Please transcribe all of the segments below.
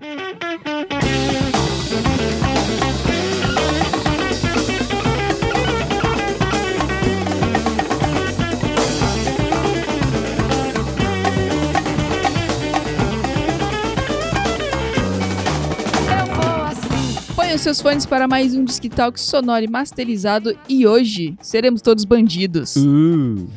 Mm-hmm. Os seus fones para mais um Disque Talk sonoro e masterizado e hoje seremos todos bandidos. Uh,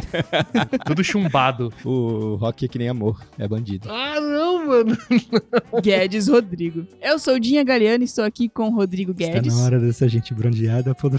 Tudo chumbado. o rock é que nem amor, é bandido. Ah, não, mano. Guedes Rodrigo. Eu sou Dinha Galeano e estou aqui com o Rodrigo Guedes. Tá na hora dessa gente bronzeada. pô.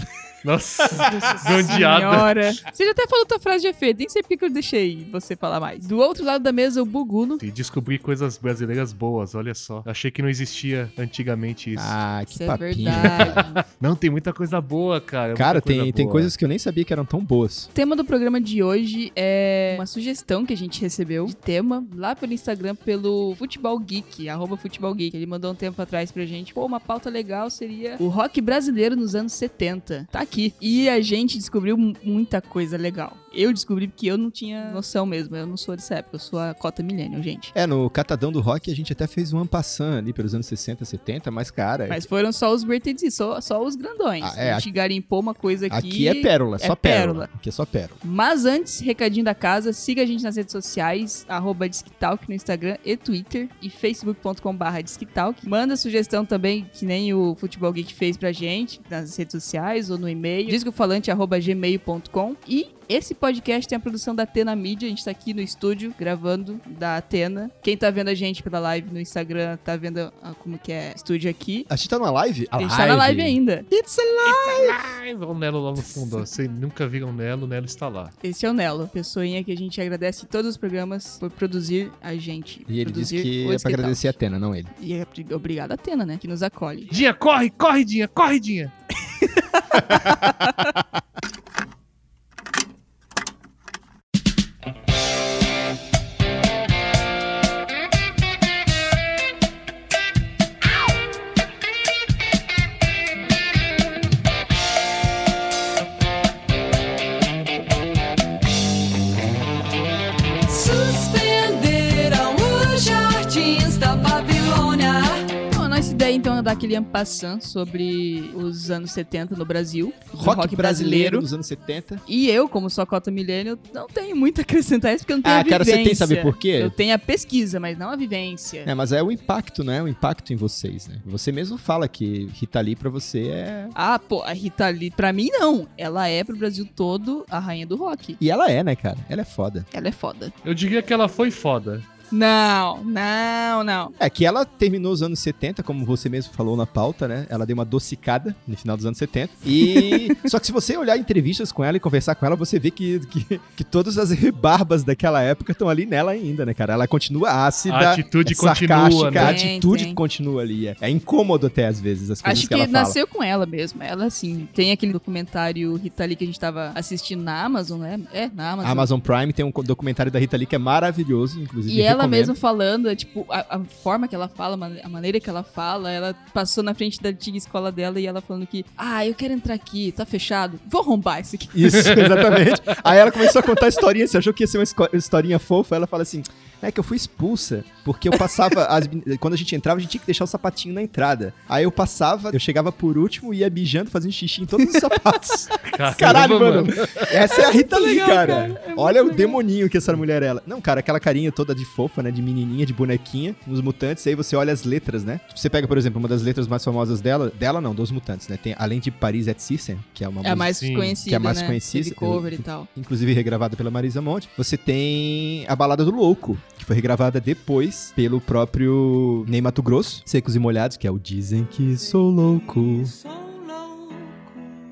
Nossa, Nossa senhora. Você já até falou tua frase de efeito, nem sei porque que eu deixei você falar mais. Do outro lado da mesa, o Buguno. E descobri coisas brasileiras boas, olha só. Achei que não existia antigamente isso. Ah, que Isso é papinho. verdade. Não, tem muita coisa boa, cara. Cara, muita coisa tem, tem boa. coisas que eu nem sabia que eram tão boas. O tema do programa de hoje é uma sugestão que a gente recebeu de tema lá pelo Instagram, pelo Futebol Geek, arroba Futebol Geek. Ele mandou um tempo atrás pra gente. Pô, uma pauta legal seria o rock brasileiro nos anos 70. Tá aqui. E a gente descobriu mu- muita coisa legal. Eu descobri porque eu não tinha noção mesmo. Eu não sou dessa época, eu sou a cota millennial, gente. É, no Catadão do Rock a gente até fez um ampassan ali pelos anos 60, 70, mas, cara, Mas foram só os greatest hits, só, só os grandões. Ah, é, a gente garimpou uma coisa aqui. aqui é pérola, é só pérola. pérola. Aqui é só pérola. Mas antes, recadinho da casa, siga a gente nas redes sociais, arroba Disquitalk no Instagram e Twitter e facebook.com.br Disquitalk. Manda sugestão também, que nem o Futebol Geek fez pra gente, nas redes sociais ou no e-mail, discofalante arroba gmail.com e esse podcast tem a produção da Atena Mídia, a gente tá aqui no estúdio gravando da Atena. Quem tá vendo a gente pela live no Instagram tá vendo ah, como que é estúdio aqui. A gente tá numa live? A gente tá na live ainda. It's a live! Ai, o Nelo lá no fundo, ó. Vocês nunca viram o Nelo, o Nelo está lá. Esse é o Nelo, pessoinha que a gente agradece em todos os programas por produzir a gente. E ele disse que é pra Disque agradecer a. Atena, não ele. E é obri- obrigado a Tena, né? Que nos acolhe. Dinha, corre, corre, Dinha, corre, Dinha. aquele ampassant sobre os anos 70 no Brasil. do Rock, brasileiro dos anos 70. E eu, como sou a cota milênio, não tenho muito a acrescentar isso porque eu não tenho Ah, a cara, vivência. você tem, sabe por quê? Eu tenho a pesquisa, mas não a vivência. É, mas é o impacto, né? O impacto em vocês, né? Você mesmo fala que Rita Lee pra você é... Ah, pô, a Rita Lee, pra mim não. Ela é pro Brasil todo a rainha do rock. E ela é, né, cara? Ela é foda. Ela é foda. Eu diria que ela foi foda. Não, não, não. É que ela terminou os anos 70, como você mesmo falou na pauta, né? Ela deu uma docicada no final dos anos 70. E. Só que se você olhar entrevistas com ela e conversar com ela, você vê que, que, que todas as rebarbas daquela época estão ali nela ainda, né, cara? Ela continua ácida. A atitude é continua, sarcástica, né? A atitude tem. continua ali. É, é incômodo até às vezes as coisas Acho que, que, ela fala. nasceu com ela mesmo. Ela, assim, tem aquele documentário Rita Lee que a gente tava assistindo na Amazon, né? É, na Amazon. A Amazon Prime tem um documentário da Rita Lee que é maravilhoso, inclusive. E ela mesma falando, é, tipo, a, a forma que ela fala, a maneira que ela fala, ela passou na frente da antiga escola dela e ela falando que, ah, eu quero entrar aqui, tá fechado, vou arrombar isso aqui. Isso, exatamente. Aí ela começou a contar a historinha, você achou que ia ser uma historinha fofa, ela fala assim, é que eu fui expulsa, porque eu passava, as quando a gente entrava, a gente tinha que deixar o sapatinho na entrada. Aí eu passava, eu chegava por último e ia mijando, fazendo xixi em todos os sapatos. Caramba, Caralho, mano. Essa é a Rita Lee, cara. cara. É Olha o legal. demoninho que essa mulher é. Ela. Não, cara, aquela carinha toda de fofa, né? De menininha, de bonequinha, nos mutantes. Aí você olha as letras, né? Você pega, por exemplo, uma das letras mais famosas dela, dela não, dos mutantes, né? Tem, além de Paris et Cissem, que é uma É música, mais Sim, conhecida, que é a mais né? conhecida. Teve cover Eu- e tal. inclusive regravada pela Marisa Monte. Você tem a Balada do Louco, que foi regravada depois pelo próprio Ney Mato Grosso, Secos e Molhados, que é o Dizem que sou louco.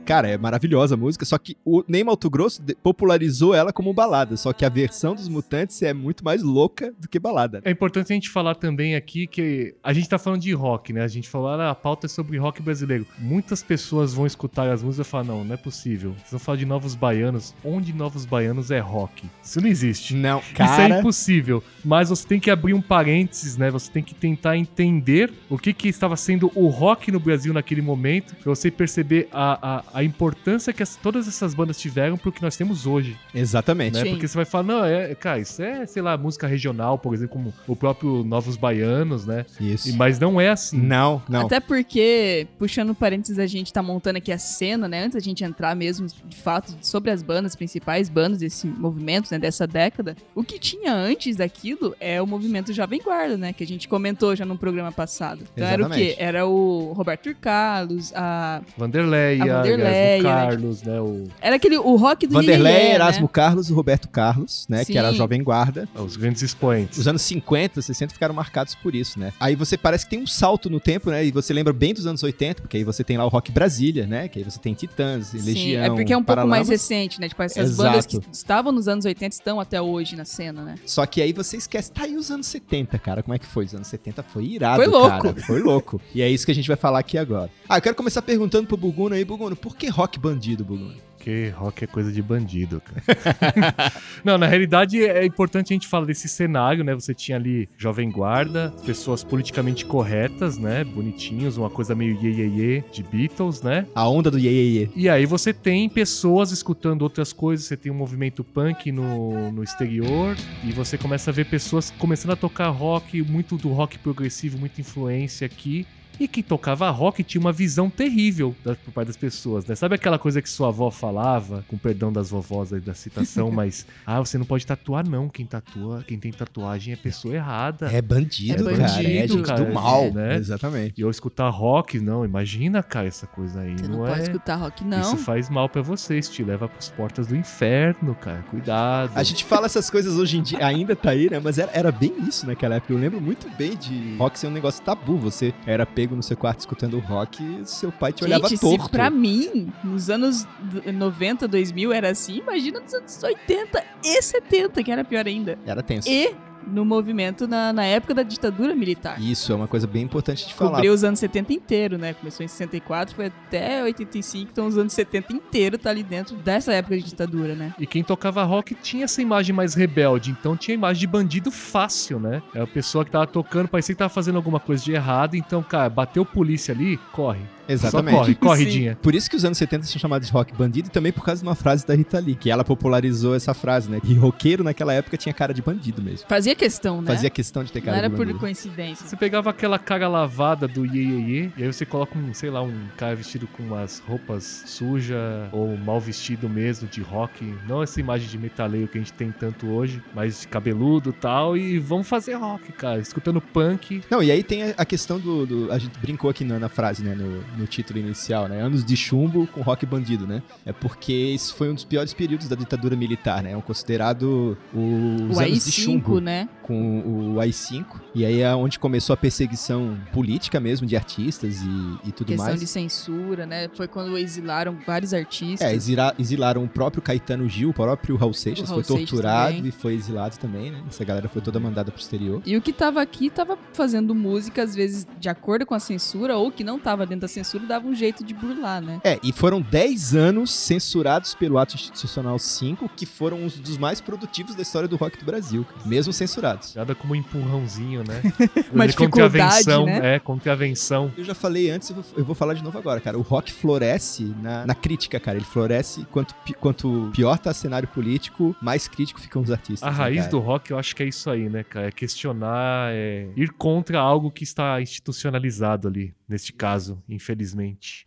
Cara, é maravilhosa a música, só que o Ney Mato Grosso popularizou ela como balada, só que a versão dos Mutantes é muito mais louca do que balada. É importante a gente falar também aqui que a gente tá falando de rock, né? A gente falou, ah, a pauta é sobre rock brasileiro. Muitas pessoas vão escutar as músicas e falar, não, não é possível. Vocês vão falar de Novos Baianos. Onde Novos Baianos é rock? Isso não existe. Não, Isso é cara. impossível. Mas você tem que abrir um parênteses, né? Você tem que tentar entender o que, que estava sendo o rock no Brasil naquele momento, pra você perceber a, a, a importância que as- todas essas bandas tiveram pro que nós temos hoje, Exatamente. né? Porque você vai falar, não, é, cara, isso é, sei lá, música regional, por exemplo, como o próprio Novos Baianos, né? Isso. E- mas não é assim. Não, não. Até porque, puxando parênteses, a gente tá montando aqui a cena, né? Antes da gente entrar mesmo, de fato, sobre as bandas, principais bandas desse movimento, né? Dessa década. O que tinha antes daquilo é o movimento Jovem Guarda, né? Que a gente comentou já no programa passado. Então era o quê? Exatamente. Era o Roberto Carlos, a... Vanderleia, A Vanderleia, Erasmo né? Carlos, né? O, Era aquele, o rock do Vanderlei, Iê, Iê, né? Erasmo Carlos e Roberto Carlos, né? Que era a Sim. Jovem Guarda. os grandes expoentes. Os anos 50, 60 ficaram marcados por isso, né? Aí você parece que tem um salto no tempo, né? E você lembra bem dos anos 80, porque aí você tem lá o Rock Brasília, né? Que aí você tem Titãs, Sim, Legião, é porque é um pouco Paralamas. mais recente, né? Tipo, essas Exato. bandas que estavam nos anos 80 estão até hoje na cena, né? Só que aí você esquece, tá aí os anos 70, cara. Como é que foi? Os anos 70 foi irado, Foi louco. cara. Foi louco. E é isso que a gente vai falar aqui agora. Ah, eu quero começar perguntando pro Buguno aí, Buguno, por que rock bandido, Buguno? Porque rock é coisa de bandido, cara. Não, na realidade é importante a gente falar desse cenário, né? Você tinha ali Jovem Guarda, pessoas politicamente corretas, né? Bonitinhos, uma coisa meio iê, iê, iê de Beatles, né? A onda do iê, iê, iê. E aí você tem pessoas escutando outras coisas, você tem um movimento punk no, no exterior, e você começa a ver pessoas começando a tocar rock, muito do rock progressivo, muita influência aqui. E quem tocava rock tinha uma visão terrível da, por parte das pessoas, né? Sabe aquela coisa que sua avó falava, com perdão das vovós aí da citação, mas ah, você não pode tatuar não, quem tatua, quem tem tatuagem é pessoa errada. É bandido, É cara. É bandido, gente cara, do mal. né? Exatamente. E eu escutar rock, não, imagina, cara, essa coisa aí, Você não, não, pode é... escutar rock, não. Isso faz mal pra vocês, te leva pras portas do inferno, cara. Cuidado. A gente fala essas coisas hoje em dia, ainda tá aí, né? Mas era, era bem isso naquela época. Eu lembro muito bem de rock ser um negócio tabu. Você era pego no seu quarto escutando rock seu pai te olhava Gente, torto. se pra mim, nos anos d- 90, 2000 era assim, imagina nos anos 80 e 70, que era pior ainda. Era tenso. E no movimento na, na época da ditadura militar. Isso é uma coisa bem importante de falar. Cobriu os anos 70 inteiro, né? Começou em 64, foi até 85, então os anos 70 inteiro tá ali dentro dessa época de ditadura, né? E quem tocava rock tinha essa imagem mais rebelde, então tinha imagem de bandido fácil, né? É a pessoa que tava tocando, parecia que tava fazendo alguma coisa de errado, então, cara, bateu polícia ali, corre. Exatamente. Só corre, Sim. corridinha. Por isso que os anos 70 são chamados de rock bandido e também por causa de uma frase da Rita Lee, que ela popularizou essa frase, né? E roqueiro naquela época tinha cara de bandido mesmo. Fazia questão, né? Fazia questão de ter Não cara era de por bandido. coincidência. Você pegava aquela cara lavada do iê, iê, iê, e aí você coloca um, sei lá, um cara vestido com umas roupas sujas ou mal vestido mesmo de rock. Não essa imagem de metaleiro que a gente tem tanto hoje, mas de cabeludo e tal. E vamos fazer rock, cara. Escutando punk. Não, e aí tem a- a questão do, do- A gente brincou aqui na, na frase, né? No, no título inicial, né? Anos de chumbo com rock bandido, né? É porque isso foi um dos piores períodos da ditadura militar, né? É um considerado o- os O anos de AI-5, chumbo né? com o AI-5. E aí é onde começou a perseguição política mesmo de artistas e, e tudo Questão mais. de censura, né? Foi quando exilaram vários artistas. É, exila- exilaram o próprio Caetano Gil, o próprio Raul Seixas, Raul foi torturado e foi exilado também, né? Essa galera foi toda mandada pro exterior. E o que tava aqui tava fazendo música, às vezes, de acordo com a censura, ou que não tava dentro da censura, dava um jeito de burlar, né? É, e foram 10 anos censurados pelo Ato Institucional 5, que foram os dos mais produtivos da história do rock do Brasil, cara, mesmo censurados. Nada como um empurrãozinho, né? Uma dificuldade, contravenção, né? É, contravenção. Eu já falei antes, eu vou, eu vou falar de novo agora, cara. O rock floresce na, na crítica, cara. Ele floresce quanto, pi- quanto pior tá o cenário político, mais crítico ficam os artistas. A né, raiz cara? do rock, eu acho que é isso aí, né, cara? É questionar, é ir contra algo que está institucionalizado ali, neste caso, infelizmente.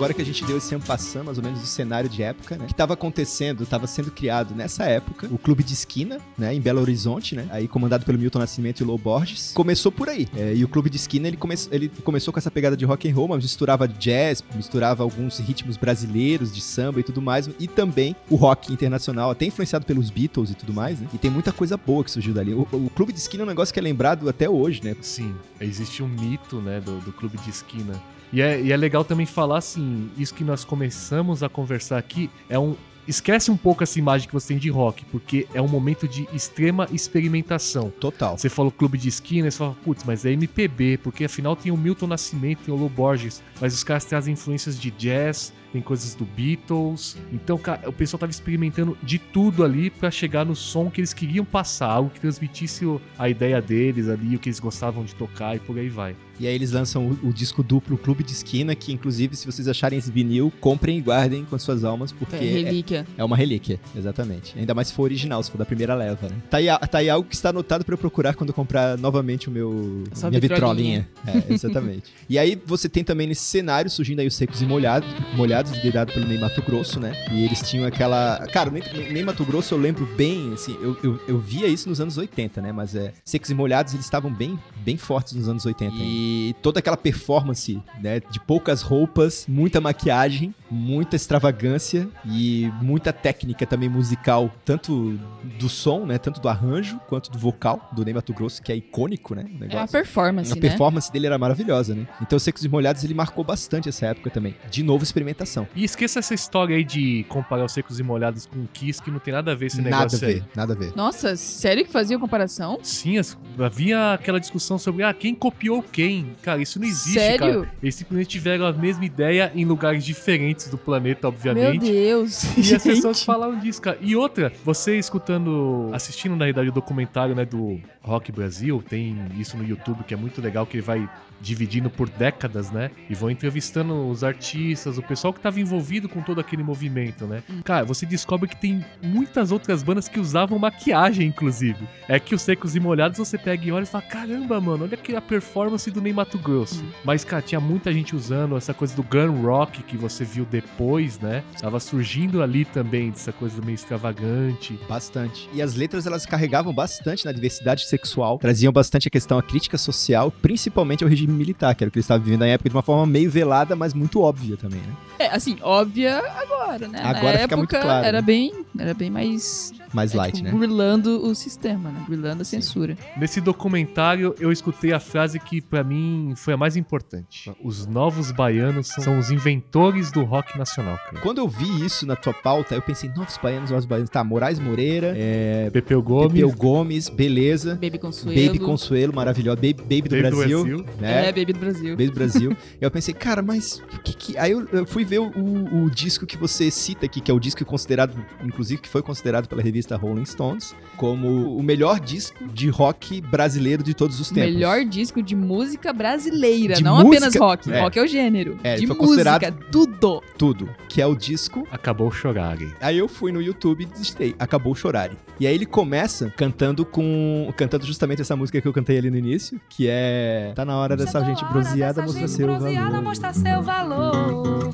Agora que a gente deu esse ampassão, mais ou menos, do cenário de época, né? Que tava acontecendo, tava sendo criado nessa época, o Clube de Esquina, né? Em Belo Horizonte, né? Aí comandado pelo Milton Nascimento e Lou Borges. Começou por aí. É, e o Clube de Esquina, ele, come ele começou com essa pegada de rock and roll, mas misturava jazz, misturava alguns ritmos brasileiros de samba e tudo mais. E também o rock internacional, até influenciado pelos Beatles e tudo mais, né? E tem muita coisa boa que surgiu dali. O, o Clube de Esquina é um negócio que é lembrado até hoje, né? Sim, existe um mito, né, do, do clube de esquina. E é, e é legal também falar, assim, isso que nós começamos a conversar aqui é um. Esquece um pouco essa imagem que você tem de rock, porque é um momento de extrema experimentação. Total. Você falou clube de esquina, você fala, putz, mas é MPB, porque afinal tem o Milton Nascimento, tem o Lou Borges, mas os caras trazem influências de jazz, tem coisas do Beatles. Então, cara, o pessoal tava experimentando de tudo ali pra chegar no som que eles queriam passar, algo que transmitisse a ideia deles ali, o que eles gostavam de tocar e por aí vai. E aí eles lançam o, o disco duplo Clube de Esquina, que inclusive, se vocês acharem esse vinil, comprem e guardem com as suas almas, porque É, relíquia. é, é uma relíquia, exatamente. Ainda mais se for original, se for da primeira leva, né? Tá aí, tá aí algo que está anotado pra eu procurar quando eu comprar novamente o meu Sua minha vitrolinha. vitrolinha. É, exatamente. e aí você tem também nesse cenário surgindo aí os secos e molhados, molhados liderado pelo Ney Mato Grosso, né? E eles tinham aquela, cara, o Ney, Mato Grosso eu lembro bem, assim, eu, eu, eu via isso nos anos 80, né? Mas é, secos e molhados eles estavam bem, bem fortes nos anos 80. E toda aquela performance, né, de poucas roupas, muita maquiagem, muita extravagância e muita técnica também musical, tanto do som, né, tanto do arranjo quanto do vocal do Ney Mato Grosso, que é icônico, né, o É a negócio. performance, A né? performance dele era maravilhosa, né? Então, Secos e Molhados, ele marcou bastante essa época também. De novo, experimentação. E esqueça essa história aí de comparar os secos e molhados com o Kiss, que não tem nada a ver esse Nada a negócio aí. ver, nada a ver. Nossa, sério que fazia comparação? Sim, havia aquela discussão sobre ah, quem copiou quem. Cara, isso não existe, Sério? cara. Eles simplesmente tiveram a mesma ideia em lugares diferentes do planeta, Meu obviamente. Deus. E as pessoas gente. falaram disso, cara. E outra, você escutando, assistindo na realidade o documentário, né, do Rock Brasil, tem isso no YouTube que é muito legal, que ele vai dividindo por décadas, né? E vão entrevistando os artistas, o pessoal que tava envolvido com todo aquele movimento, né? Cara, você descobre que tem muitas outras bandas que usavam maquiagem, inclusive. É que os Secos e Molhados você pega e olha e fala, caramba, mano, olha aqui a performance do Ney Mato Grosso. Mas, cara, tinha muita gente usando essa coisa do gun rock que você viu depois, né? Tava surgindo ali também dessa coisa meio extravagante. Bastante. E as letras, elas carregavam bastante na diversidade sexual, traziam bastante a questão, a crítica social, principalmente ao regime militar, que era o que eles estavam vivendo na época de uma forma meio velada, mas muito óbvia também, né? É, assim, óbvia agora, né? Agora Na fica muito época claro, era né? bem, era bem mais Mais é, light, tipo, né? burlando o sistema, né? Burlando a censura. Nesse documentário, eu escutei a frase que pra mim foi a mais importante. Os novos baianos são, são os inventores do rock nacional, cara. Quando eu vi isso na tua pauta, eu pensei, novos baianos, novos baianos. Tá, Moraes Moreira, é, Pepeu Gomes, Pepeu Gomes, beleza. Baby Consuelo. Baby Consuelo, maravilhosa. Baby, Baby do Baby do Brasil, Brasil. né? É, Baby do Brasil. Baby do Brasil. eu pensei, cara, mas o que que... Aí eu, eu fui ver o, o- o disco que você cita aqui, que é o disco considerado, inclusive que foi considerado pela revista Rolling Stones, como o melhor disco de rock brasileiro de todos os O tempos. melhor disco de música brasileira, De não música- apenas rock. é. Rock é o gênero. É, de foi música, considerado- tudo. Tudo. Que é o disco Acabou chorarem. Aí eu fui no YouTube e digitei, acabou chorar. E aí ele começa cantando com. cantando justamente essa música que eu cantei ali no início, que é. Tá na hora dessa gente bronzeada mostrar seu valor. mostrar seu valor.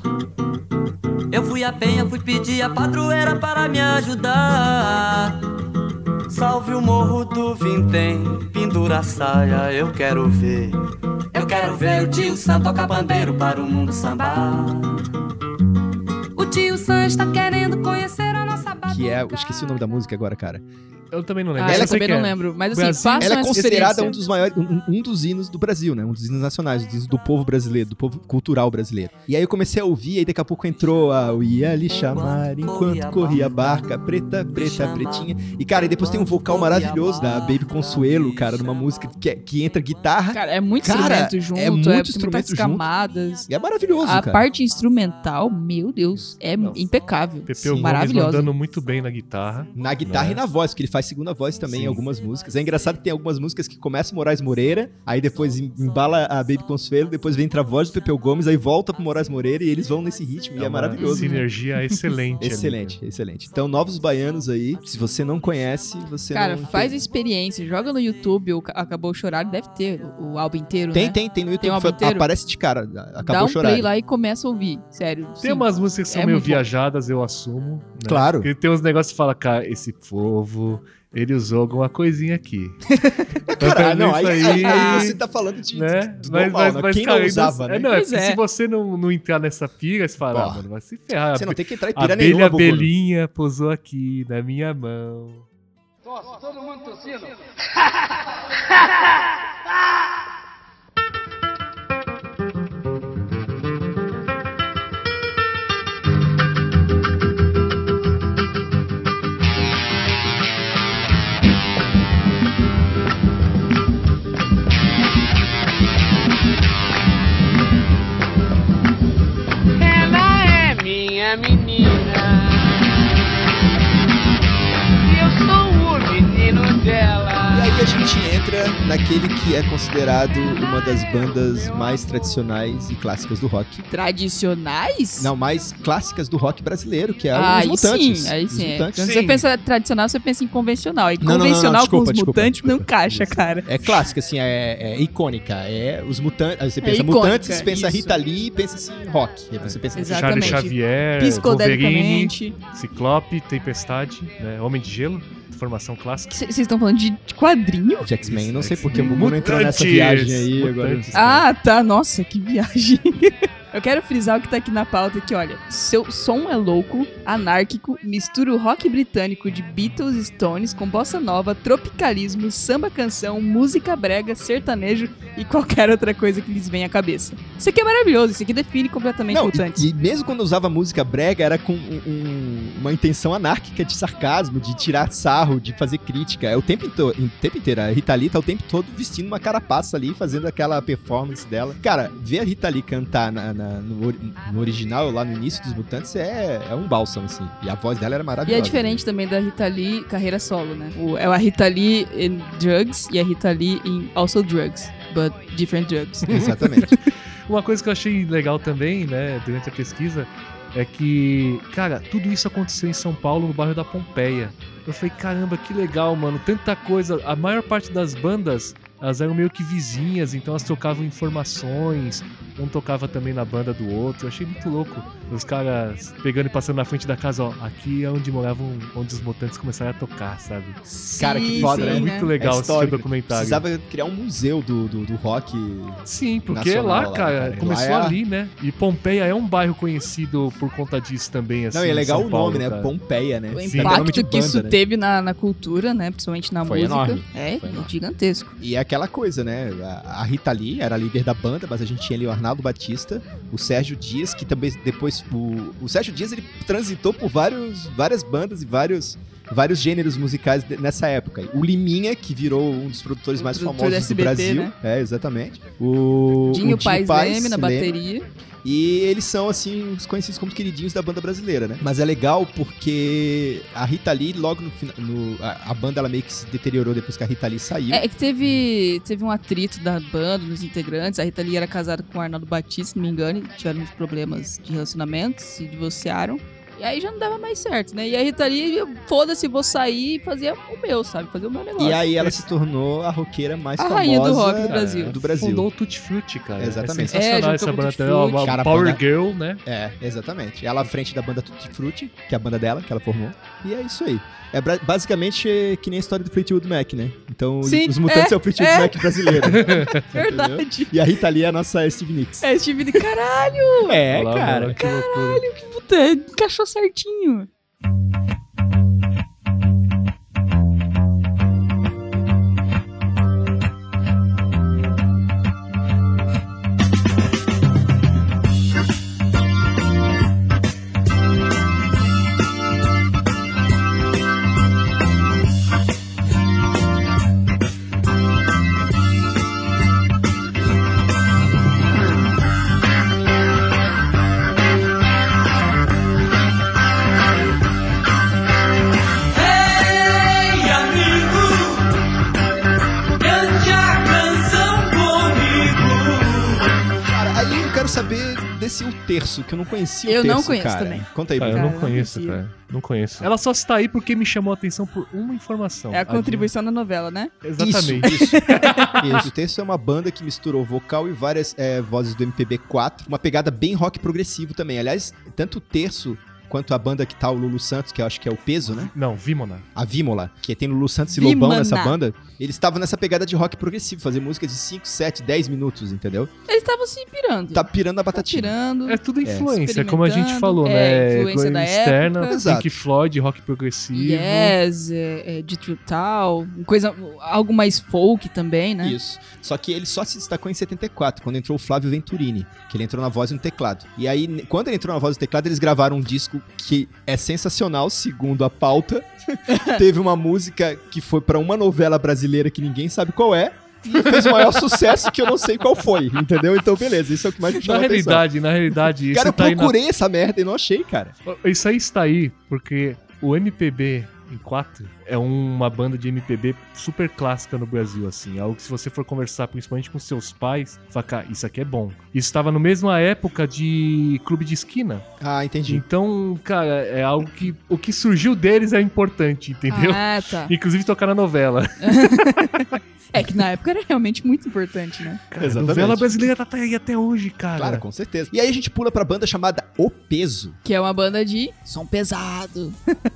Eu fui a penha, fui pedir a padroeira para me ajudar. Salve o morro do Vintém, pendura a saia, eu quero ver. Eu quero ver o tio Sam tocar pandeiro para o mundo sambar. O tio Sam está querendo conhecer a nossa Que é. eu esqueci o nome da música agora, cara. Eu também não lembro. Ah, Ela eu é- também não é. lembro. Mas assim, Brasil- façam Ela é considerada um dos maiores. Um, um dos hinos do Brasil, né? Um dos hinos nacionais, um dos hinos do povo brasileiro, do povo cultural brasileiro. E aí eu comecei a ouvir, e aí daqui a pouco entrou a Eu ia lhe chamar enquanto corria a barca, preta, preta, pretinha. E, cara, e depois tem um vocal maravilhoso da Baby Consuelo, cara, numa música que, que entra guitarra. Cara, é muito Cara, instrumento junto, é é, muito muitas instrumento junto. camadas. E é maravilhoso, A cara. parte instrumental, meu Deus, é Nossa. impecável. Pepeu Sim. Gomes Maravilhosa. mandando muito bem na guitarra. Na guitarra Né? e na voz, porque ele faz segunda voz também em Sim. algumas músicas. É engraçado que tem algumas músicas que começa Moraes Moreira, aí depois em- embala a Baby Consuelo, depois vem entra a voz do Pepeu Gomes, aí volta pro Moraes Moreira e eles vão nesse ritmo, e é uma maravilhoso. Sinergia excelente. ali, Excelente, excelente. Então, novos baianos aí, se você não conhece, você Cara, não faz a tem... experiência, joga no YouTube, o Ca- Acabou Chorar, deve ter o, o álbum inteiro, Tem, né? tem, tem no YouTube, Tem um álbum fa- inteiro? aparece de cara, Dá acabou um chorar. play lá e começa a ouvir, sério. Tem sim. umas músicas que são É meio muito bom. viajadas, eu assumo. né? Claro. Porque tem uns negócios que fala, cara, esse povo, ele usou alguma coisinha aqui. Cara, não, aí, Isso aí- aí- aí você tá falando de, né? do normal, né? Quem cara, não ainda- usava, é, né? não, é porque é. se você não, não entrar nessa pira, você fala, ah, mano, vai se ferrar. Você não tem que entrar em A pira abelha nenhuma, Bogolo. abelhinha pousou aqui na minha mão. Ela é entra naquele que é considerado uma das bandas mais tradicionais e clássicas do rock. Tradicionais? Não, mais clássicas do rock brasileiro, que é Ah, os aí Mutantes. sim, aí Os sim. é. Mutantes. Quando Sim. você pensa tradicional, você pensa em convencional. E Não, não, não, não, convencional desculpa, com os desculpa, mutantes não desculpa. encaixa, Isso. cara. É clássica, assim, é, é icônica. É os mutantes. Aí você pensa icônica, mutantes, você pensa isso. Rita Lee e pensa assim, rock. Aí você pensa Exato. Charles Exatamente. Xavier, Wolverine. Ciclope, Tempestade, né? Homem de Gelo, formação clássica. Vocês estão falando de de quadrinho? de X-Men. Não sei porque o Bubu não entrou nessa viagem aí agora. Ah, tá. Nossa, que viagem. Eu quero frisar o que tá aqui na pauta que, olha, seu som é louco, anárquico, mistura o rock britânico de Beatles e Stones com bossa nova, tropicalismo, samba canção, música brega, sertanejo e qualquer outra coisa que lhes venha à cabeça. Isso aqui é maravilhoso, isso aqui define completamente Não, Mutantes. e, e mesmo quando usava música brega, era com um- um- uma intenção anárquica de sarcasmo, de tirar sarro, de fazer crítica. É o tempo, into- o tempo inteiro. A Rita Lee tá o tempo todo vestindo uma carapaça ali, fazendo aquela performance dela. Cara, ver a Rita Lee cantar na- na- no, no original, lá no início dos Mutantes, é, é um bálsamo, assim. E a voz dela era E maravilhosa. é diferente também da Rita Lee carreira solo, né? O- é a Rita Lee in Drugs e a Rita Lee in Also Drugs, but different drugs. Exatamente. Uma coisa que eu achei legal também, né, durante a pesquisa, é que, cara, tudo isso aconteceu em São Paulo, no bairro da Pompeia. Eu falei, caramba, que legal, mano, tanta coisa. A maior parte das bandas, elas eram meio que vizinhas, então elas trocavam informações, um tocava também na banda do outro. Eu achei muito louco. Os caras pegando e passando na frente da casa, ó, aqui é onde moravam, onde os mutantes começaram a tocar, sabe? Cara, que Sim, foda, sim, né? Muito legal É esse documentário. Precisava criar um museu do, do, do rock. Sim, porque lá, lá, cara, cara. começou Lá é a- ali, né? E Pompeia é um bairro conhecido por conta disso também, assim. Não, e é em legal São o Paulo, nome, né? cara. Pompeia, né? O Sim. É impacto que isso banda, né? teve na, na cultura, né? Principalmente na Foi música. enorme. É, Foi é enorme. gigantesco. E é aquela coisa, né? A, a Rita Lee era a líder da banda, mas a gente tinha ali o Arnaldo Batista, o Sérgio Dias, que também depois. O, o Sérgio Dias ele transitou por vários, várias bandas e vários, vários gêneros musicais de- nessa época. O Liminha, que virou um dos produtores O mais produtor famosos SBT, do Brasil. né? É, exatamente. O, Dinho o Paz Leme na Leme. E eles são, assim, os conhecidos como queridinhos da banda brasileira, né? Mas é legal porque a Rita Lee, logo no final. a, a banda ela meio que se deteriorou depois que a Rita Lee saiu. É, é que teve, teve um atrito da banda, dos integrantes. A Rita Lee era casada com o Arnaldo Batista, se não me engano, tiveram uns problemas de relacionamento, se divorciaram. E aí já não dava mais certo, né? E a Rita Lee, eu, foda-se, vou sair e fazer o meu, sabe? Fazer o meu negócio. E aí ela se tornou a roqueira mais A famosa rainha do rock do Brasil. do Brasil. Fundou o Tutti Frutti, cara. Exatamente. É sensacional É, essa banda. Uma Cara, Power banda- Girl, né? É, exatamente. Ela à frente da banda Tutti Frutti, que é a banda dela, que ela formou. E é isso aí. É basicamente é que nem a história do Fleetwood Mac, né? Então, os- Sim, os mutantes é, é, o Fleetwood é. Mac brasileiro. Verdade. e a Rita Lee é a nossa Steve Nicks. É, Steve de caralho, É, Olha lá, cara. mano, que loucura. puta, encaixou certinho. Que eu não conhecia o Eu não terço, conheço cara. também. Conta aí, Cara, Bruno. eu não Cara, não conheço, conhecia. cara. Não conheço. Ela só está aí porque me chamou a atenção por uma informação. É a contribuição da novela, né? Exatamente. Isso, isso. isso. O Terço é uma banda que misturou vocal e várias é, vozes do MPB4. Uma pegada bem rock progressivo também. Aliás, tanto o Terço quanto a banda que tá o Lulu Santos, que eu acho que é o peso, né? Não, Vimona. A Vímola, que tem Lulu Santos e Lobão Vimana. nessa banda. Eles estavam nessa pegada de rock progressivo, fazer músicas de 5, 7, 10 minutos, entendeu? Eles estavam se pirando. Tá pirando a Tá batatinha. tirando. É tudo influência, experimentando, como a gente falou, é, né? influência da externa, época. Exato. Pink Floyd, rock progressivo. Yes, é, é, de Trutal, coisa, algo mais folk também, né? Isso. Só que ele só se destacou em 74, quando entrou o Flávio Venturini, que ele entrou na voz e no teclado. E aí, quando ele entrou na voz e no teclado, eles gravaram um disco que é sensacional, segundo a pauta. Teve uma música que foi pra uma novela brasileira que ninguém sabe qual é. E fez o maior sucesso que eu não sei qual foi, entendeu? Então, beleza, isso é o que mais me Na chamou a atenção. realidade, na realidade, isso Cara, eu tá aí na procurei essa merda e não achei, cara. Isso aí está aí porque o MPB em quatro, é uma banda de MPB super clássica no Brasil, assim. Algo que se você for conversar principalmente com seus pais, fala, cara, isso aqui é bom. Isso estava na mesma época de Clube de Esquina. Ah, entendi. Então, cara, é algo que o que surgiu deles é importante, entendeu? Ah, tá. Inclusive tocar na novela. É que na época era realmente muito importante, né? Cara, a Exatamente. novela brasileira tá aí até hoje, cara. Claro, com certeza. E aí a gente pula pra banda chamada O Peso. Que é uma banda de som pesado.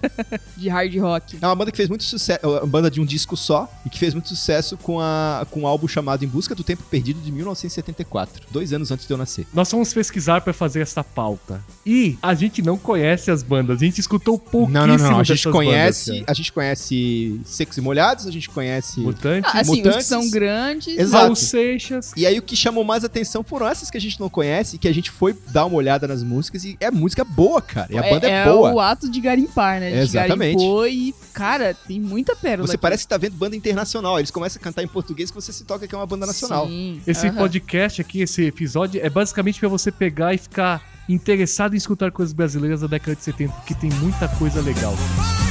de hard rock. É uma banda que fez muito sucesso, é uma banda de um disco só, e que fez muito sucesso com, a, com um álbum chamado Em Busca do Tempo Perdido de 1974, dois anos antes de eu nascer. Nós fomos pesquisar pra fazer essa pauta. E a gente não conhece as bandas, a gente escutou pouquíssimo Não, não, não. A gente conhece, bandas, a gente conhece Secos e Molhados, a gente conhece. Mutantes, Ah, assim, os que Mutantes. são grandes. Exato. Raul Seixas. E aí o que chamou mais atenção foram essas que a gente não conhece, e que a gente foi dar uma olhada nas músicas e é música boa, cara. E a banda é, boa. o ato de garimpar, né? A gente Exatamente. garimpou e, cara, tem muita pérola. Você aqui. parece que tá vendo banda internacional. Eles começam a cantar em português que você se toca que é uma banda nacional. Sim. Esse podcast aqui, esse episódio, é basicamente pra você pegar e ficar interessado em escutar coisas brasileiras da década de 70, porque tem muita coisa legal. Tá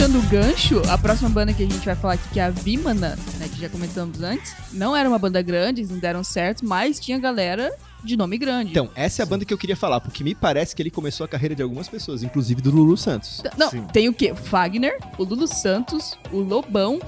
puxando o gancho, a próxima banda que a gente vai falar aqui, que é a Vimana, né, que já comentamos antes, não era uma banda grande, eles não deram certo, mas tinha galera de nome grande. Então, essa é a banda que eu queria falar, porque me parece que ele começou a carreira de algumas pessoas, inclusive do Lulu Santos. Não, Sim. tem o quê? Fagner, o Lulu Santos, o Lobão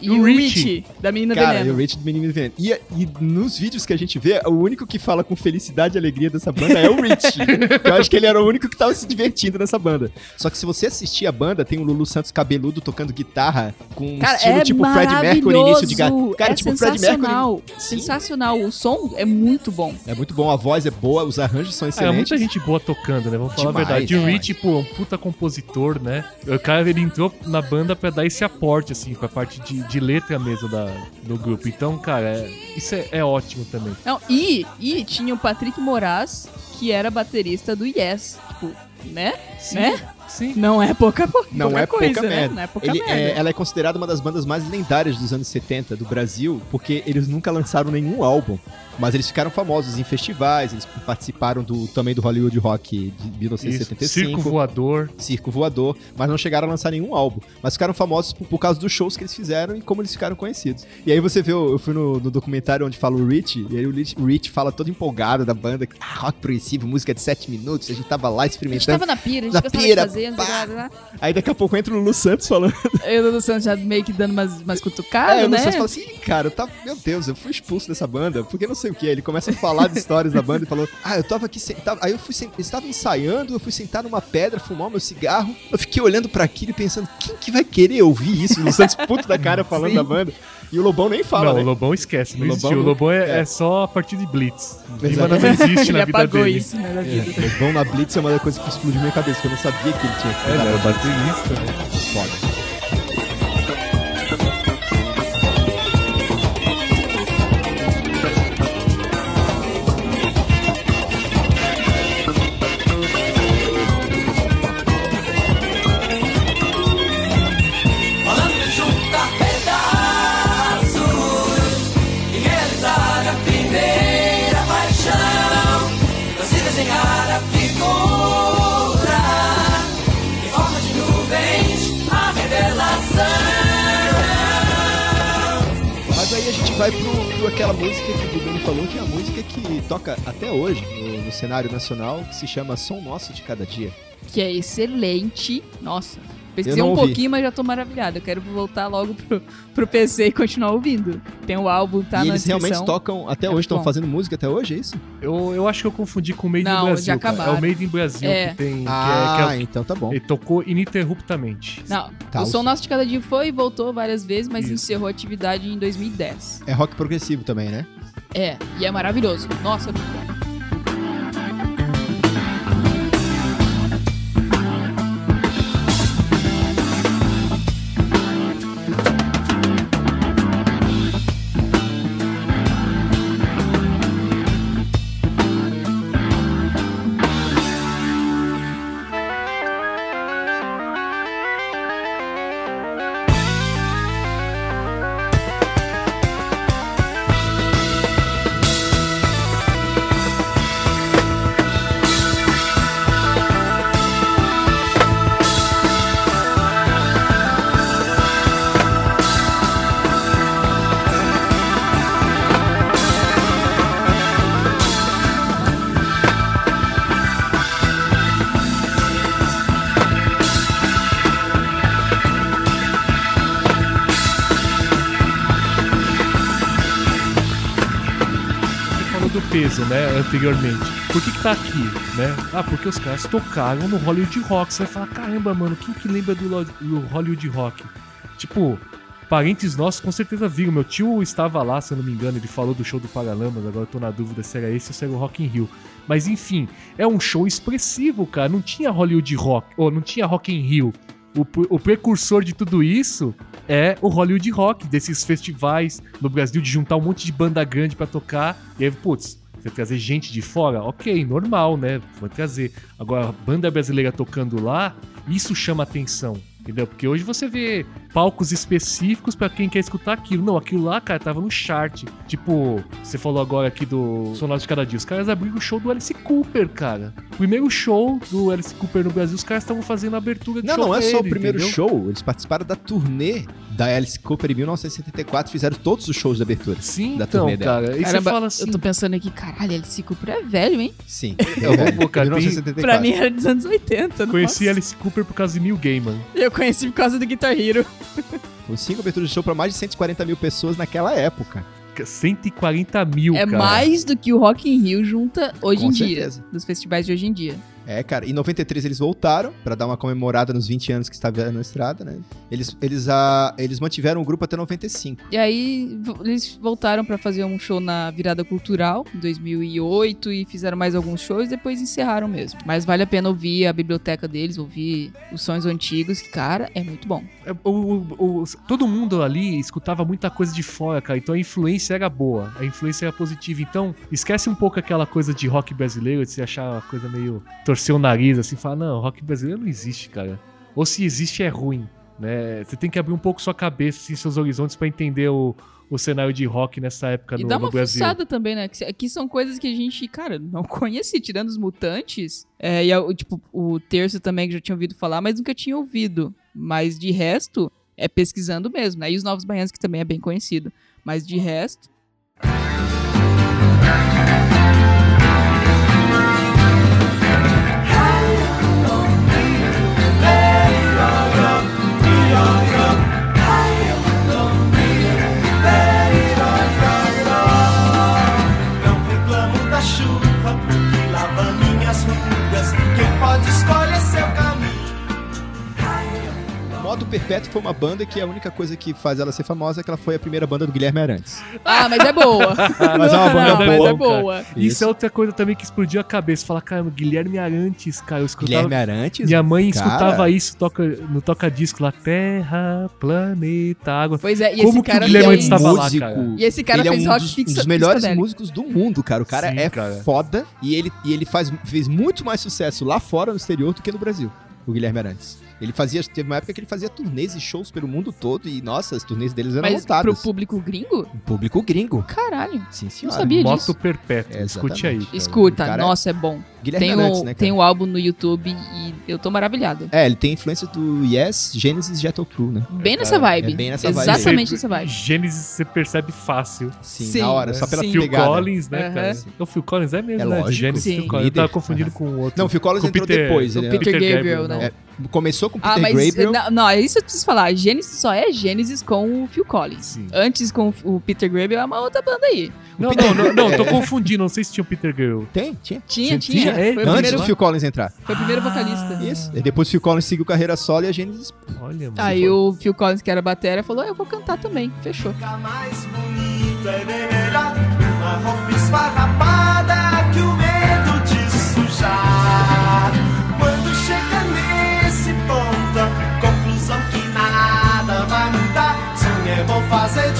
e O o Richie. Richie, da Menina Cara, e Veneno. o Rich do Menino Veneno. E, e nos vídeos que a gente vê, o único que fala com felicidade e alegria dessa banda é o Rich. eu acho que ele era o único que tava se divertindo nessa banda. Só que se você assistir a banda, tem o Lulu Santos cabeludo tocando guitarra com um Cara, estilo é tipo Fred Mercury início de ga- maravilhoso. Cara, é tipo Fred Mercury. sensacional. Sim. Sensacional. O som é muito bom. É muito bom, a voz é boa, os arranjos são Ah, é excelentes. muita gente boa tocando, né? Vamos falar Demais, a verdade. O. Rich, pô, é um puta compositor, né? O cara, ele entrou na banda pra dar esse aporte, assim, com a parte de, de letra mesmo da, do grupo. Então, cara, é- isso é, é ótimo também. Não, e, e tinha o Patrick Moraz, que era baterista do Yes. Tipo, né? Sim, Né? Sim. Não é pouca, pouca Não é coisa, pouca né? merda. Não é pouca Ele merda. é- ela é considerada uma das bandas mais lendárias dos anos 70 do Brasil, porque eles nunca lançaram nenhum álbum. Mas eles ficaram famosos em festivais, eles participaram do, também do Hollywood Rock de Isso. 1975. Circo voador. Circo Voador, mas não chegaram a lançar nenhum álbum. Mas ficaram famosos por, por causa dos shows que eles fizeram e como eles ficaram conhecidos. E aí você vê, eu fui no, no documentário onde fala o Rich, e aí o Rich, o Rich fala todo empolgado da banda, ah, rock progressivo, música de 7 minutos, a gente tava lá A gente experimentando. tava na pira, a gente Na pira, de fazer. não sei pá. lá, lá. Aí daqui a pouco entra o Lulu Santos falando. Eu o Dudu Santos já meio que dando umas, umas cutucadas, é, o Lulu né? Santos fala assim, "Ih, cara, tava, meu Deus, eu fui expulso dessa banda, porque não sei o que. Ele começa a falar de histórias da banda e falou, ah, eu tava aqui sentado, aí eu fui, eu estava ensaiando, eu fui sentar numa pedra, fumar o meu cigarro, eu fiquei olhando pra aquilo e pensando, quem que vai querer ouvir isso? O Lulu Santos puto da cara falando Sim. da banda. E o Lobão nem fala, não, né? o Lobão esquece, não O. Lobão O Lobão é, é. é só a partir de Blitz. Exatamente. Rivana não existe Ele na vida apagou dele. isso, né, da vida. É, Lobão na Blitz é uma das coisas que explodiu minha cabeça, que eu não sabia que ele tinha que É, né? O pra baterista, né? Foda. Vai pro, aquela música que o Bruno falou, que é a música que toca até hoje no, no cenário nacional, que se chama Som Nosso de Cada Dia. Que é excelente. Nossa. Pesquisei um ouvi. pouquinho, mas já tô maravilhado. Eu quero voltar logo pro, pro PC e continuar ouvindo. Tem o álbum, tá e na eles realmente descrição. tocam, até É hoje estão fazendo música até hoje, é isso? Eu, eu acho que eu confundi com o Made Não, in Brasil. já acabaram. É o Made in Brasil É. que tem. que ah, é, que é, então tá bom. ele tocou ininterruptamente. Não, Tá, o o Som som- Nosso de Cada Dia foi e voltou várias vezes, mas Isso. encerrou a atividade em 2010. É rock progressivo também, né? É, e é maravilhoso. Nossa, é muito bom. Peso, né, anteriormente. Por que que tá aqui, né? Ah, porque os caras tocaram no Hollywood Rock. Você vai falar, caramba, mano, quem que lembra do, do Hollywood Rock? Tipo, parentes nossos com certeza viram. Meu tio estava lá, se eu não me engano, ele falou do show do Paralamas, agora eu tô na dúvida se era esse ou se era o Rock in Rio. Mas enfim, é um show expressivo, cara. Não tinha Hollywood Rock, ou não tinha Rock in Rio. O, o precursor de tudo isso é o Hollywood Rock, desses festivais no Brasil, de juntar um monte de banda grande pra tocar. E aí, putz, você trazer gente de fora? Ok, normal, né? Vai trazer. Agora, banda brasileira tocando lá, isso chama atenção. Entendeu? Porque hoje você vê palcos específicos pra quem quer escutar aquilo. Não, aquilo lá, cara, tava no chart. Tipo, você falou agora aqui do Sonoro de Cada Dia. Os caras abriram o show do Alice Cooper, cara. Primeiro show do Alice Cooper no Brasil, os caras estavam fazendo a abertura de Não, show não é pra só o primeiro entendeu? show. Eles participaram da turnê da Alice Cooper em 1974. Fizeram todos os shows de abertura. Sim, da então, turnê dela. cara. E você Caramba, fala assim. eu tô pensando aqui, caralho, Alice Cooper é velho, hein? Sim. Eu vou colocar, tem- 1974. Pra mim era dos anos 80. Conheci nossa. Alice Cooper por causa de Neil Gaiman. Eu conheci por causa do Guitar Hero. Foram cinco aberturas de show pra mais de 140 mil pessoas naquela época. 140 mil, é cara. mais do que o Rock in Rio junta hoje Com em dia. certeza. Dos festivais de hoje em dia. É, cara. Em 93 eles voltaram pra dar uma comemorada nos 20 anos que estava na estrada, né? Eles, eles, ah, eles mantiveram o grupo até 95. E aí eles voltaram pra fazer um show na Virada Cultural em 2008 e fizeram mais alguns shows, depois encerraram mesmo. Mas vale a pena ouvir a biblioteca deles, ouvir os sons antigos, que cara, é muito bom. É, o- o- o- todo mundo ali escutava muita coisa de fora, cara. Então a influência era boa, a influência era positiva. Então esquece um pouco aquela coisa de rock brasileiro, de você achar uma coisa meio torcer o nariz, assim, falar, não, rock brasileiro não existe, cara. Ou se existe é ruim, né? Você tem que abrir um pouco sua cabeça, assim, seus horizontes pra entender o, o cenário de rock nessa época E no, dá no Brasil. fuçada também, né? Que, que são coisas que a gente, cara, não conhecia, tirando os mutantes. É, e o- tipo, o terço também que já tinha ouvido falar, mas nunca tinha ouvido. Mas de resto, é pesquisando mesmo, né? E os Novos Baianos, que também é bem conhecido. Mas de resto, Modo Perpétuo foi uma banda que a única coisa que faz ela ser famosa é que ela foi a primeira banda do Guilherme Arantes. Ah, mas é boa. Mas é uma banda Não, mas boa, é boa. Isso. Isso. é outra coisa também que explodiu a cabeça. Falar, caramba, Guilherme Arantes, cara, eu escutava. Guilherme Arantes? Minha mãe cara. escutava isso toca, no toca-disco lá, Terra, Planeta, Água. Pois é, e Como esse que o cara Guilherme fez... Arantes estava lá, cara? E esse cara ele fez é um rock dos, pizza- um dos melhores músicos do mundo, cara. O cara Sim, é cara. foda e ele, e ele faz, fez muito mais sucesso lá fora no exterior do que no Brasil, o Guilherme Arantes. Ele fazia, teve uma época que ele fazia turnês e shows pelo mundo todo e, nossa, as turnês deles eram Mas pro lotadas. público gringo? Público gringo. Caralho. Sim, senhora. sabia Moto disso. Perpétuo. É, Escute aí. cara. Escuta, cara- nossa, é bom. Guilherme Tem Arantes, o, né, cara? tem o álbum no YouTube e eu tô maravilhado. É, ele tem influência do Yes, Genesis e Jet True, né? Bem nessa cara, vibe. é bem nessa vibe Exatamente nessa vibe. Gênesis você percebe fácil. Sim, Sim, na hora, só pela sim. Phil pegada. Collins, né, cara? O Phil Collins é mesmo, É né? lógico. Gênesis, Sim. Phil Collins. Eu tava confundindo com o outro. Não, o Phil Collins Com entrou Peter- depois. O Ele, Peter Gabriel, né? É, começou com o Ah, Peter mas Gabriel. não, não, é isso que eu preciso falar. Gênesis só é Gênesis com o Phil Collins. Sim. Antes com o Peter Gabriel é uma outra banda aí. Não, não, não, não, tô confundindo. Não sei se tinha o Peter Gabriel. Tem, tinha. Tinha, Tinha, tinha. é, Foi, o antes primeiro, do Phil Collins entrar. foi o primeiro vocalista. Isso. E depois o Phil Collins seguiu carreira solo e a Genesis. Olha, mano. Aí o Phil Collins, que era batera, falou: Eu vou cantar também. Fechou. Fica mais bonito é bem melhor. Uma roupa esfarrapada que o medo de sujar. Fazer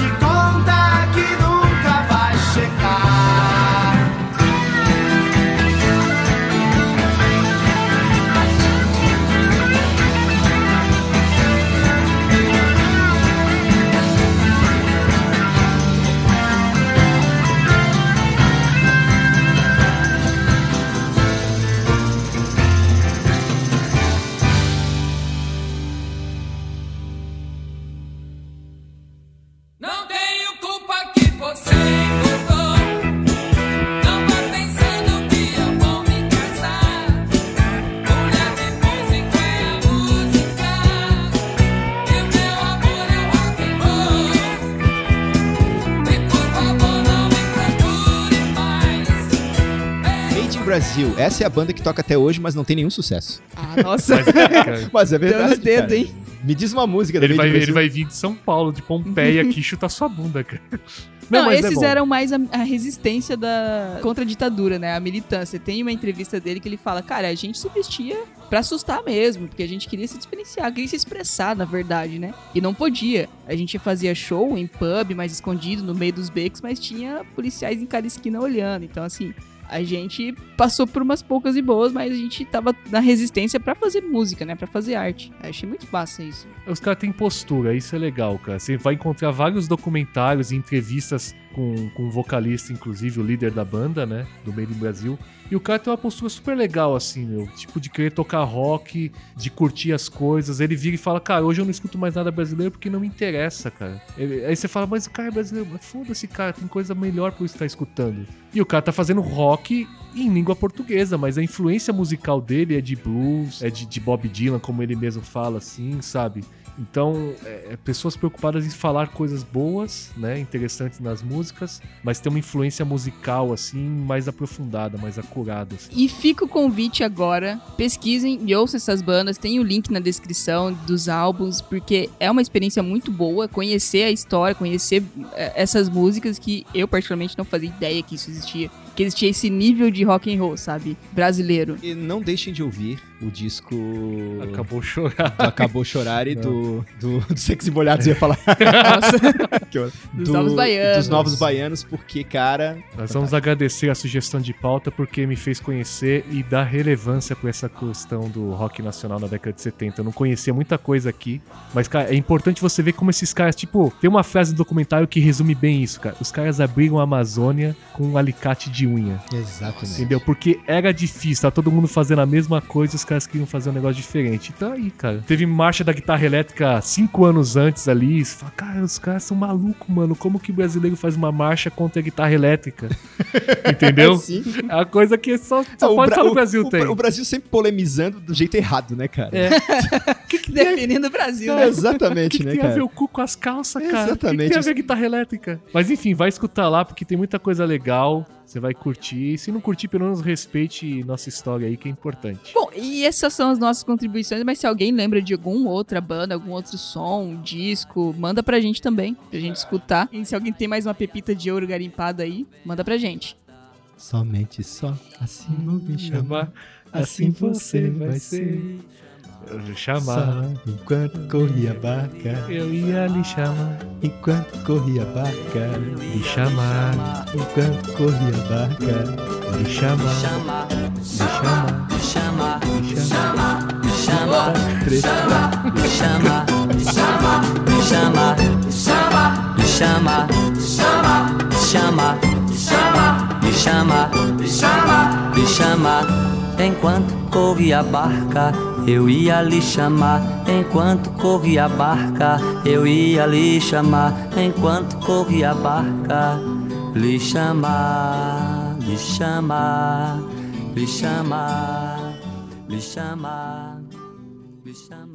Brasil. Essa é a banda que toca até hoje, mas não tem nenhum sucesso. Ah, nossa. Mas, é verdade. cara. hein? Me diz uma música da ele, vai, ele vai vir de São Paulo, de Pompeia aqui, chutar sua bunda, cara. Não, mas é esses bom. eram mais a, a resistência da contra a ditadura, né? A militância. Tem uma entrevista dele que ele fala: "Cara, a gente se vestia pra assustar mesmo, porque a gente queria se diferenciar, queria se expressar, na verdade, né? E não podia. A gente fazia show em pub, mais escondido, no meio dos becos, mas tinha policiais em cada esquina olhando. Então, assim, a gente passou por umas poucas e boas, mas a gente tava na resistência pra fazer música, né? Pra fazer arte. Eu achei muito massa isso. Os caras têm postura, isso é legal, cara. Você vai encontrar vários documentários e entrevistas com, com um vocalista, inclusive o líder da banda, né? Do Made in Brasil. E o cara tem uma postura super legal, assim, meu. Tipo, de querer tocar rock, de curtir as coisas. Ele vira e fala, cara, hoje eu não escuto mais nada brasileiro porque não me interessa, cara. Ele- aí você fala, mas o cara é brasileiro. Mas Foda-se, cara, tem coisa melhor eu estar escutando. E o cara tá fazendo rock em língua portuguesa, mas a influência musical dele é de blues, é de, de Bob Dylan, como ele mesmo fala, assim, sabe? Então, é, é pessoas preocupadas em falar coisas boas, né, interessantes nas músicas, mas tem uma influência musical, assim, mais aprofundada, mais acurada. assim. E fica o convite agora, pesquisem e ouçam essas bandas, tem o link na descrição dos álbuns, porque é uma experiência muito boa conhecer a história, conhecer eh, essas músicas que eu particularmente não fazia ideia que isso existia, que existia esse nível de rock and roll, sabe, brasileiro. E não deixem de ouvir o disco Acabou chorar. do Acabou Chorar e do, do, do Sexy Molhados, eu ia falar. Nossa, eu- Dos do- Novos Baianos. Dos Novos Baianos, porque, cara... Nós vamos agradecer a sugestão de pauta porque me fez conhecer e dar relevância pra essa questão do rock nacional na década de 70. Eu não conhecia muita coisa aqui, mas, cara, é importante você ver como esses caras, tipo, tem uma frase do documentário que resume bem isso, cara. Os caras abriram a Amazônia com um alicate de unha. Exatamente. Entendeu? Porque era difícil, tá todo mundo fazendo a mesma coisa os caras queriam fazer um negócio diferente. Então aí, cara. Teve marcha da guitarra elétrica cinco anos antes ali. Você fala, cara, os caras são malucos, mano. Como que o brasileiro faz uma marcha contra a guitarra elétrica? Entendeu? Sim. É uma coisa que só, só Ah, o pode só no o- Brasil o, tem. O Brasil sempre polemizando do jeito errado, né, cara? É. definindo o Brasil, É, né? Exatamente, que, que né, tem a ver o cu com as calças, cara? O que, que Exatamente. tem a ver a guitarra elétrica? Mas enfim, vai escutar lá porque tem muita coisa legal. Você vai curtir. E se não curtir, pelo menos respeite nossa história aí, que é importante. Bom, e essas são as nossas contribuições, mas se alguém lembra de alguma outra banda, algum outro som, disco, manda pra gente também, pra gente escutar. E se alguém tem mais uma pepita de ouro garimpada aí, manda pra gente. Somente só assim vou me chamar. Chamar, assim você vai ser. Chamar. Só enquanto corria a barca, Eu ia lhe chamar, enquanto corria a barca, lhe chamar, enquanto corria a barca. lhe chamar, Chama, lhe chamar, chama, lhe chamar. chama, Treta. me chama, me chama, me chama, me chama, chama, me chama, me chama. Enquanto corria a barca, eu ia lhe chamar. Enquanto corria a barca, eu ia lhe chamar. Enquanto corria a barca, lhe chamar, lhe chamar, lhe chamar, lhe chamar, lhe chamar.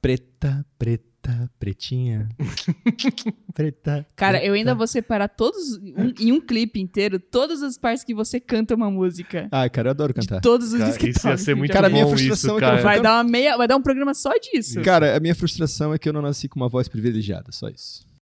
Preta, preta, pretinha. preta. Cara, eu preta. ainda vou separar todos, um- em um clipe inteiro, todas as partes que você canta uma música. Ai, cara, eu adoro De cantar. todos os Cara, discos. isso ia ser muito Cara, a minha bom frustração isso, é que eu não cara. Vai dar uma meia, vai dar um programa só disso. Cara, a minha frustração é que eu não nasci com uma voz privilegiada, só isso.